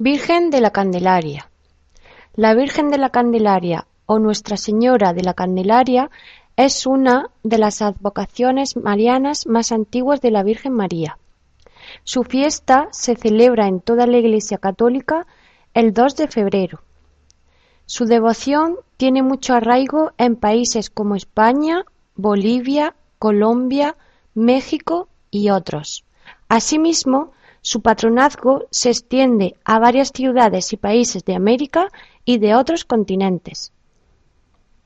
Virgen de la Candelaria La Virgen de la Candelaria o Nuestra Señora de la Candelaria es una de las advocaciones marianas más antiguas de la Virgen María. Su fiesta se celebra en toda la Iglesia católica el 2 de febrero. Su devoción tiene mucho arraigo en países como España, Bolivia, Colombia, México y otros. Asimismo, su patronazgo se extiende a varias ciudades y países de América y de otros continentes.